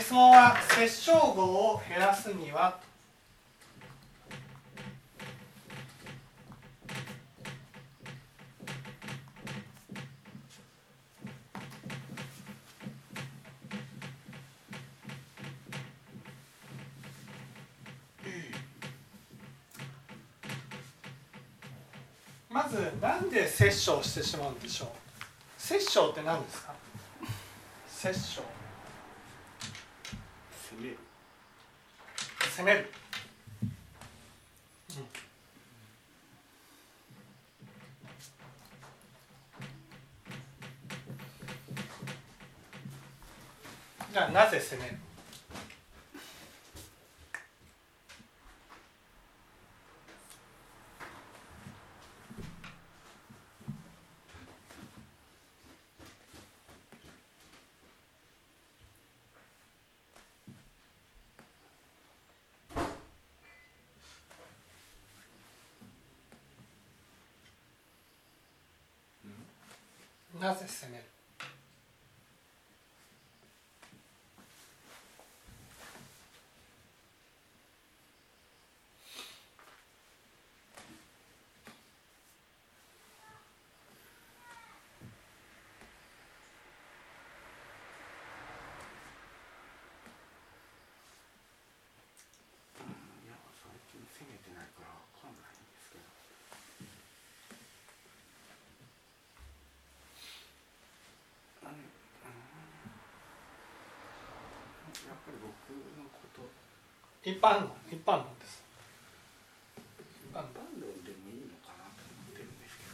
質問は殺傷後を減らすには。まずなんで殺傷してしまうんでしょう？殺傷って何ですか？殺傷攻める攻める、うん。じゃあなぜ攻める？なぜ攻めるいや最近攻めてないから分かんないんですけどうんやっぱり僕のこと。一般論一般論です。一般何論、論でもいいのかなと思ってるん。ですけ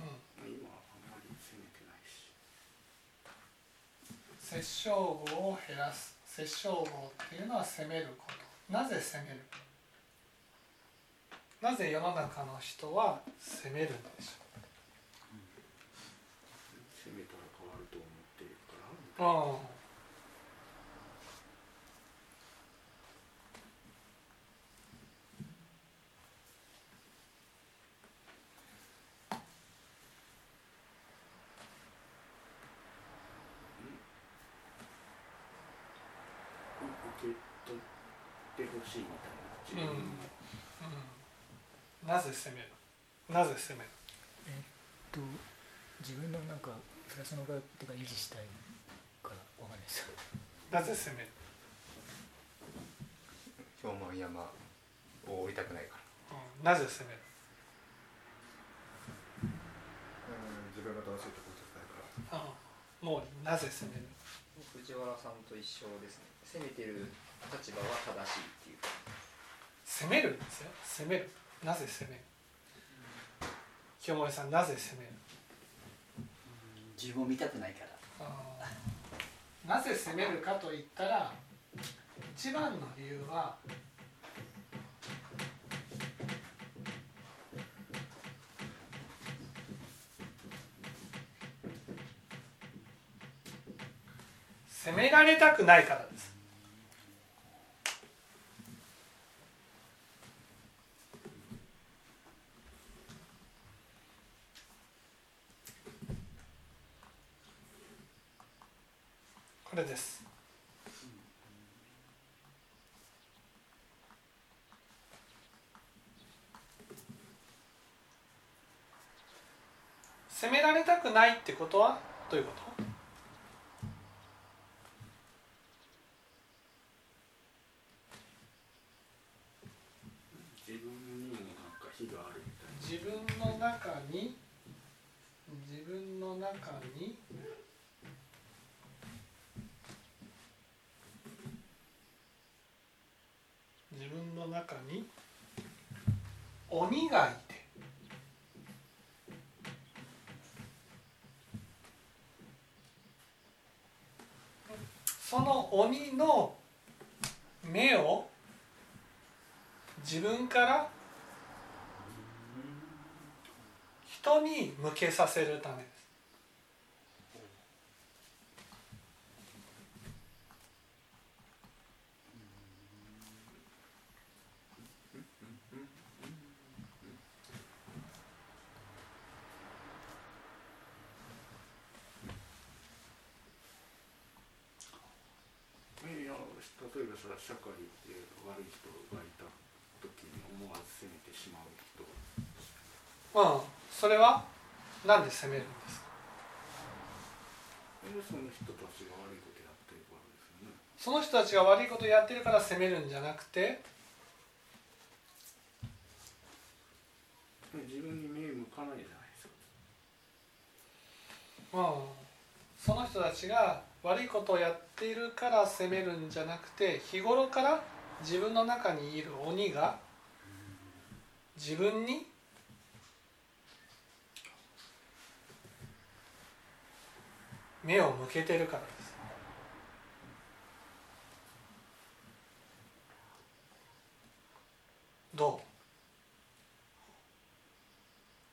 どうん、あ今はあん。まり攻めてないし殺傷後を減らす殺傷後っていうのは攻めることなぜ攻めるなぜ世の中の人は攻めるん。でし攻めたら変わると思ってるからょう、うん受け取ってほしいみたいな自分のうん、なぜ攻めるなぜ攻める？えっと自分のなんかプラスの側とか維持したいからわかんないですなぜ攻める、氷満山を降りたくないから。うん、なぜ攻めるうん自分が楽しいところじゃないから。うんもうなぜ攻める？藤原さんと一緒ですね。攻めてる立場は正しいっていう。攻めるんですよ。攻めるなぜ攻める？清盛さんなぜ攻める？自分を見たくないから。なぜ攻めるかといったら一番の理由は攻められたくないからです。責められたくないってことは？どういうこと自分にもなんか非があるみたいな自分の中に自分の中に自分の中に鬼がいて。その鬼の目を自分から人に向けさせるためですそれは社会で悪い人がいた時に思わず責めてしまう人。うん。それはなんで責めるんですか？でその人たちが悪いことやってるからですよね。その人たちが悪いことやってるから責めるんじゃなくて？で自分に目向かないじゃないですか。うん。その人たちが悪いことをやっているから責めるんじゃなくて日頃から自分の中にいる鬼が自分に目を向けてるからです。ど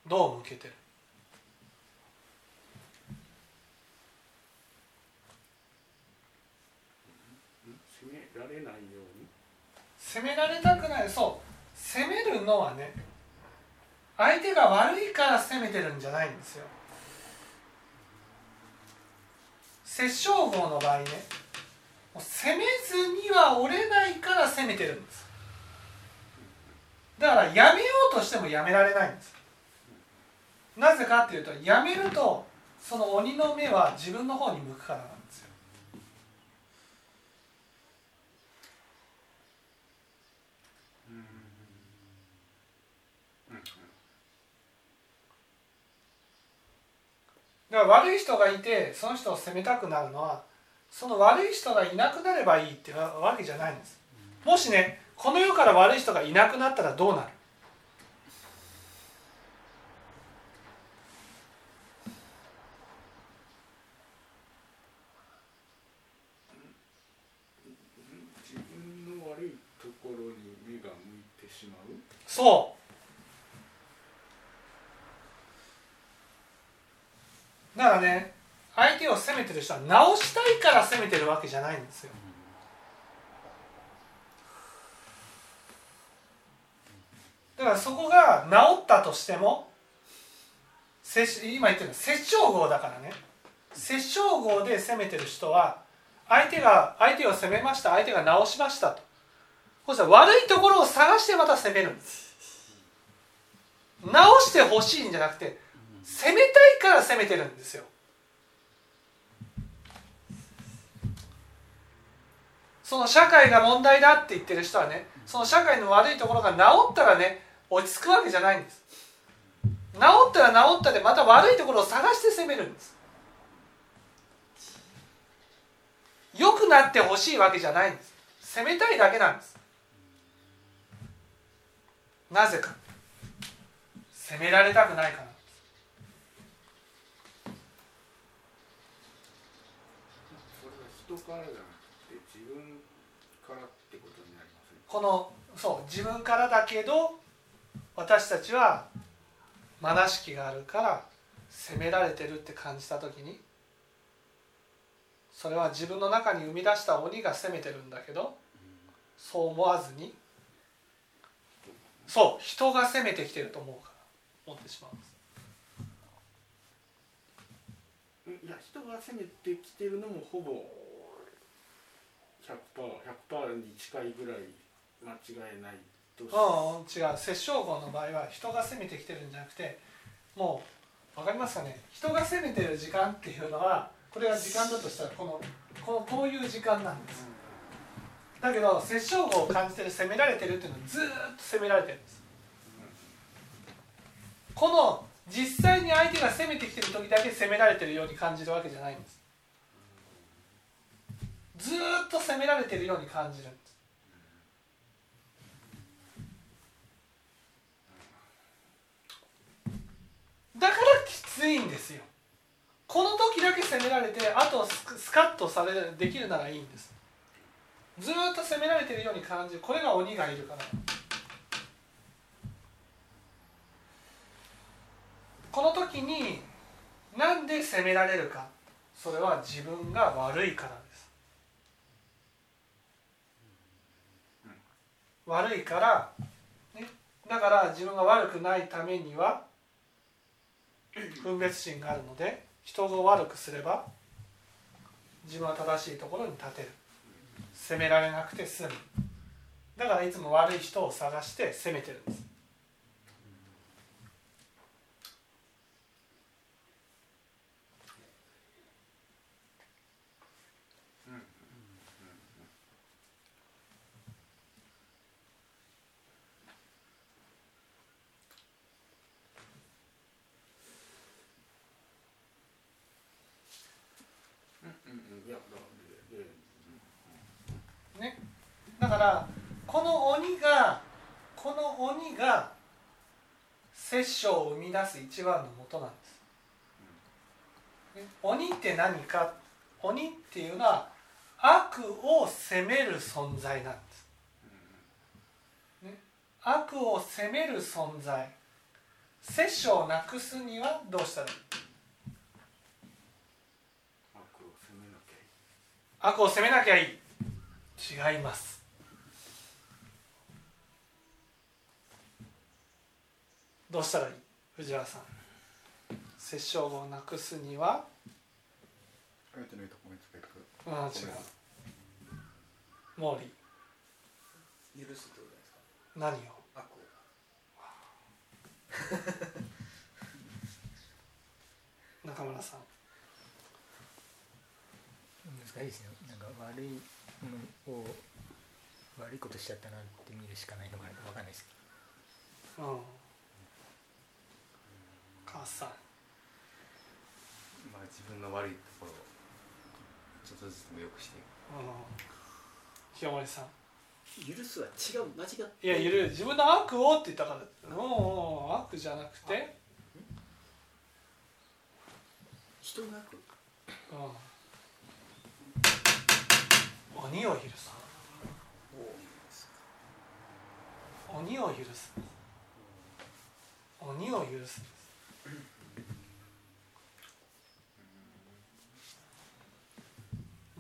う？どう向けてるん責められないように。責められたくない。そう。責めるのはね相手が悪いから責めてるんじゃないんですよ。殺生号の場合ねもう責めずには折れないから責めてるんです。だからやめようとしてもやめられないんです。なぜかっていうとやめるとその鬼の目は自分の方に向くからなんですよだから悪い人がいてその人を責めたくなるのはその悪い人がいなくなればいいってわけじゃないんです。もしねこの世から悪い人がいなくなったらどうなる自分の悪いところに目が向いてしまうそうだからね相手を責めてる人は直したいから責めてるわけじゃないんですよ。だからそこが治ったとしても今言ってるのは殺生号だからね。殺生号で責めてる人は相手が相手を責めました相手が直しましたと。そしたら悪いところを探してまた責めるんです。直してほしいんじゃなくて責めたいから責めてるんですよ。その社会が問題だって言ってる人はねその社会の悪いところが治ったらね落ち着くわけじゃないんです。治ったら治ったでまた悪いところを探して責めるんです。良くなってほしいわけじゃないんです。責めたいだけなんです。なぜか。責められたくないからそれは人からじゃなくて自分からってことになりませんこのそう自分からだけど私たちは愛しきがあるから責められてるって感じた時にそれは自分の中に生み出した鬼が責めてるんだけどそう思わずにそう人が責めてきてると思うから思ってしまうんです。いや人が攻めてきてるのもほぼ 100%100% に近いぐらい間違いないとうん違う。殺生号の場合は人が攻めてきてるんじゃなくてもう分かりますかね？人が攻めてる時間っていうのはこれが時間だとしたらこのこのこういう時間なんです。だけど殺生号を感じてる責められてるっていうのはずっと責められてるんです。この実際に相手が攻めてきてる時だけ責められてるように感じるわけじゃないんです。ずっと責められてるように感じる。だからきついんですよ。この時だけ責められてあとスカッとされるできるならいいんです。ずっと責められてるように感じる。これが鬼がいるから。この時になんで責められるか。それは自分が悪いからです悪いから、ね、だから自分が悪くないためには分別心があるので人を悪くすれば自分は正しいところに立てる。責められなくて済む。だからいつも悪い人を探して責めてるんですうんうんいやだででねだからこの鬼がこの鬼が殺生を生み出す一番の元なんです、ね鬼って何か？鬼っていうのは悪を責める存在なんです、ね、悪を責める存在。殺生をなくすにはどうしたらいい。悪を責めなきゃいい。違いますどうしたらいい？藤原さん。殺生をなくすには？相手のいいところにつけてくうん違う。毛利許すってことですか？何を？悪を中村さん。難しいですね。なんか悪いものを悪いことしちゃったなって見るしかないのかわかんないですけうん母さん。まあ自分の悪いところをちょっとずつでも良くしていく。うん。清盛さん。許すは違う。間違って。いやいる自分の悪をって言ったからもう悪じゃなくて。人が悪？うん。鬼を許す。鬼を許す。鬼を許すんです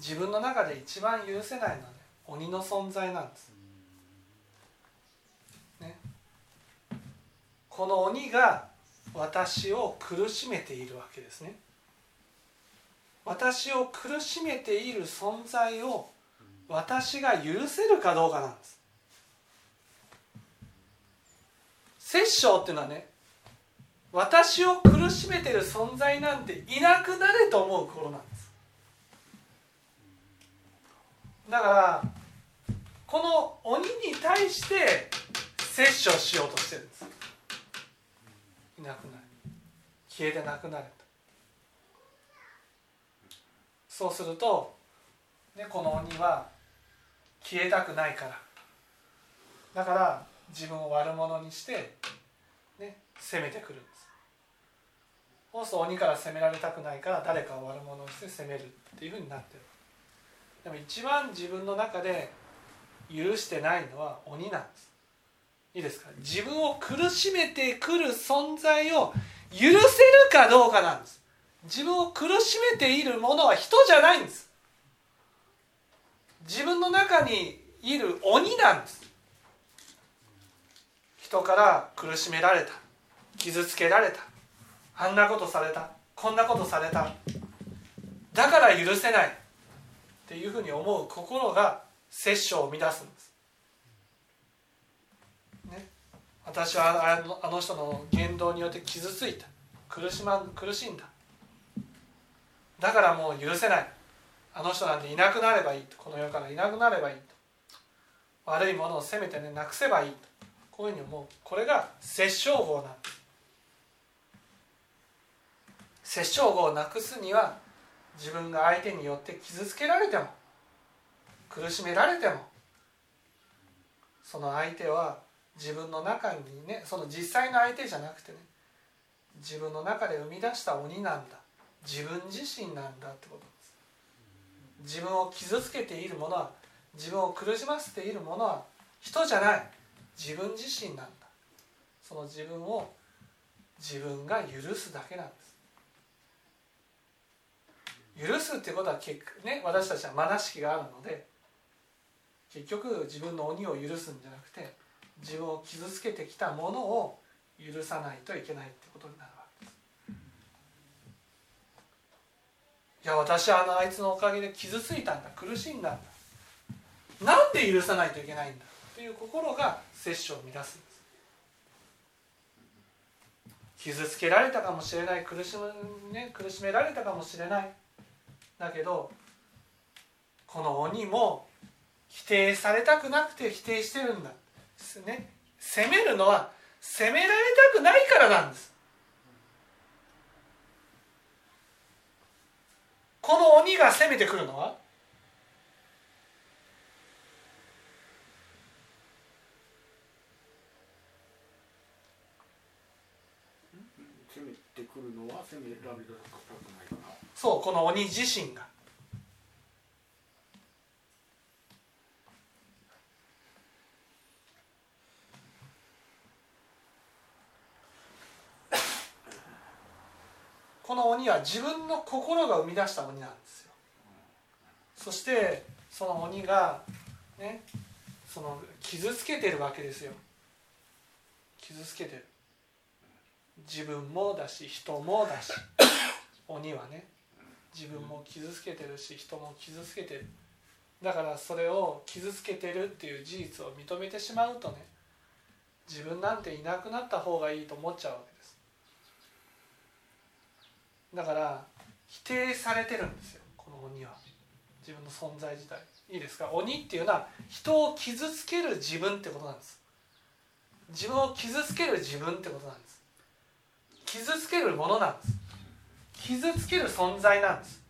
自分の中で一番許せないのはね鬼の存在なんです、ね、この鬼が私を苦しめているわけですね。私を苦しめている存在を私が許せるかどうかなんです。殺生っていうのはね私を苦しめてる存在なんていなくなれと思う頃なんです。だからこの鬼に対して殺生しようとしてるんです。いなくなる。消えてなくなれと。そうすると、ね、この鬼は消えたくないから。だから自分を悪者にして、ね、攻めてくるんです。そうすると鬼から攻められたくないから誰かを悪者にして攻めるっていうふうになってる。でも一番自分の中で許してないのは鬼なんです。いいですか？自分を苦しめてくる存在を許せるかどうかなんです。自分を苦しめているものは人じゃないんです。自分の中にいる鬼なんです。人から苦しめられた傷つけられたあんなことされたこんなことされただから許せない。っていうふうに思う心が殺生を生み出すんです、ね、私はあのあの人の言動によって傷ついた。苦し,、ま、苦しんだ。だからもう許せない。あの人なんていなくなればいいと。この世からいなくなればいいと。悪いものを責めてねなくせばいいと。こういうふうに思う。これが殺生法なんです。殺生法をなくすには自分が相手によって傷つけられても苦しめられてもその相手は自分の中にねその実際の相手じゃなくてね自分の中で生み出した鬼なんだ自分自身なんだってことです。自分を傷つけているものは自分を苦しませているものは人じゃない自分自身なんだ。その自分を自分が許すだけなんです。許すっていうことは結ね私たちは愛しきがあるので結局自分の鬼を許すんじゃなくて自分を傷つけてきたものを許さないといけないってことになるわけです。いや私はあのあいつのおかげで傷ついたんだ苦しんだんだ。なんで許さないといけないんだという心が摂取を乱すんです。傷つけられたかもしれない苦しむ、ね、苦しめられたかもしれない。だけどこの鬼も否定されたくなくて否定してるんだ、ね、責めるのは責められたくないからなんです。この鬼が攻めてくるのは攻めてくるのは攻められたそうこの鬼自身が。この鬼は自分の心が生み出した鬼なんですよ。そしてその鬼がねその傷つけてるわけですよ。傷つけてる。自分もだし人もだし。鬼はね。自分も傷つけてるし人も傷つけてる。だからそれを傷つけてるっていう事実を認めてしまうとね自分なんていなくなった方がいいと思っちゃうわけです。だから否定されてるんですよこの鬼は。自分の存在自体。いいですか？鬼っていうのは人を傷つける自分ってことなんです。自分を傷つける自分ってことなんです。傷つけるものなんです。傷つける存在なんです。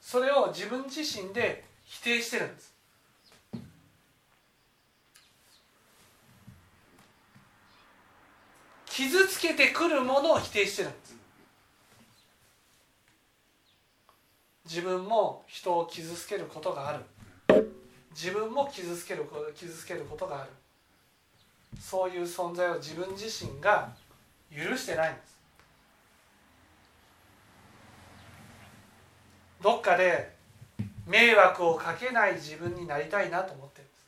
それを自分自身で否定してるんです。傷つけてくるものを否定してるんです。自分も人を傷つけることがある。自分も傷つける傷つけることがある。そういう存在を自分自身が許してないんです。どっかで迷惑をかけない自分になりたいなと思ってるんです。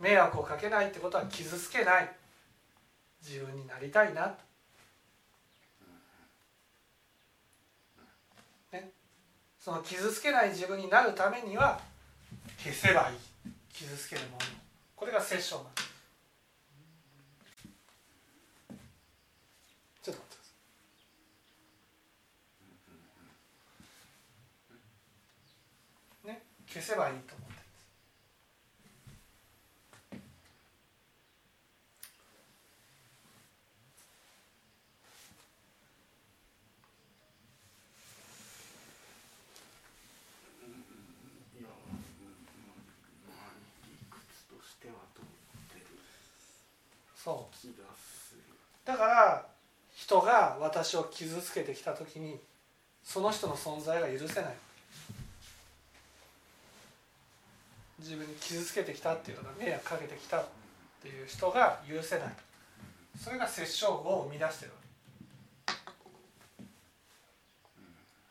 迷惑をかけないってことは傷つけない自分になりたいなと、ね、その傷つけない自分になるためには消せばいい。傷つけるもの。これがセッションなんですちょっと待ってくださいね消せばいいと思ってるん。ですいやまあ理屈としては通ってる。そう。気がするだから人が私を傷つけてきた時にその人の存在が許せない。自分に傷つけてきたっていうのが迷惑かけてきたっていう人が許せない。それが殺生語を生み出してる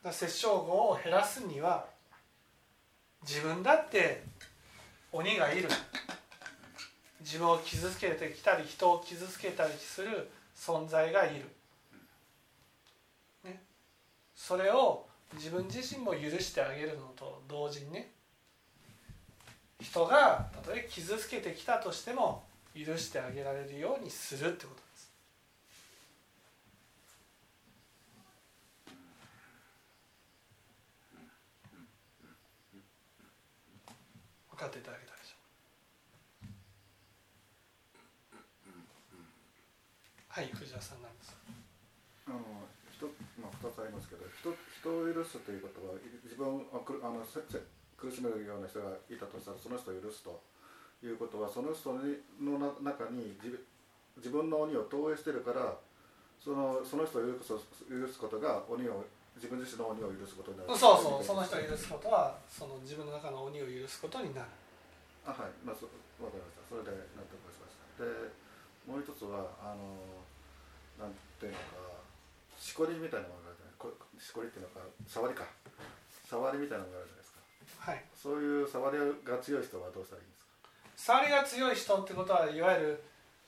だ殺生語を減らすには自分だって鬼がいる。自分を傷つけてきたり人を傷つけたりする存在がいる、ね、それを自分自身も許してあげるのと同時にね。人がたとえ傷つけてきたとしても許してあげられるようにするってことです。分かっていただけたでしょう。はい藤田さんなんです。あの人まあ、2つありますけど人人を許すということは自分をあくあのせせ苦しめるような人がいたとしたらその人を許すということはその人にのな中に自分自分の鬼を投影してるからそのその人を許す許すことが鬼を自分自身の鬼を許すことになる。そうそうその人を許すことはその自分の中の鬼を許すことになる。あはい。まあそわかりました。それで納得しました。でもう一つはあのなんていうのかしこりみたいなものがあるじゃない。こしこりっていうのか触りか。触りみたいなのがあるじゃないですかはい。そういう触りが強い人はどうしたらいいんですか？触りが強い人ってことはいわゆ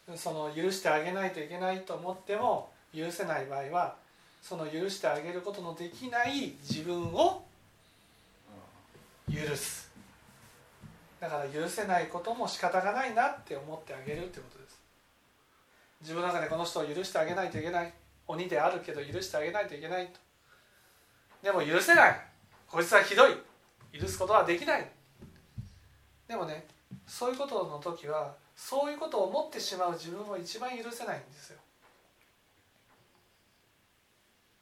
るその許してあげないといけないと思っても許せない場合はその許してあげることのできない自分を許す。だから許せないことも仕方がないなって思ってあげるってことです。自分の中でこの人を許してあげないといけない。鬼であるけど許してあげないといけないと。でも許せない。こいつはひどい許すことはできない。でもねそういうことの時はそういうことを思ってしまう自分を一番許せないんですよ。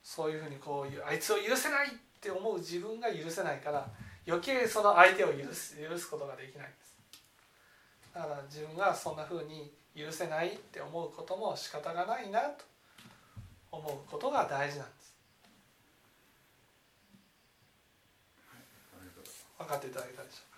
そういうふうにこうあいつを許せないって思う自分が許せないから余計その相手を許す許すことができないんです。だから自分がそんなふうに許せないって思うことも仕方がないなと思うことが大事なんです。分かっていただけたでしょう。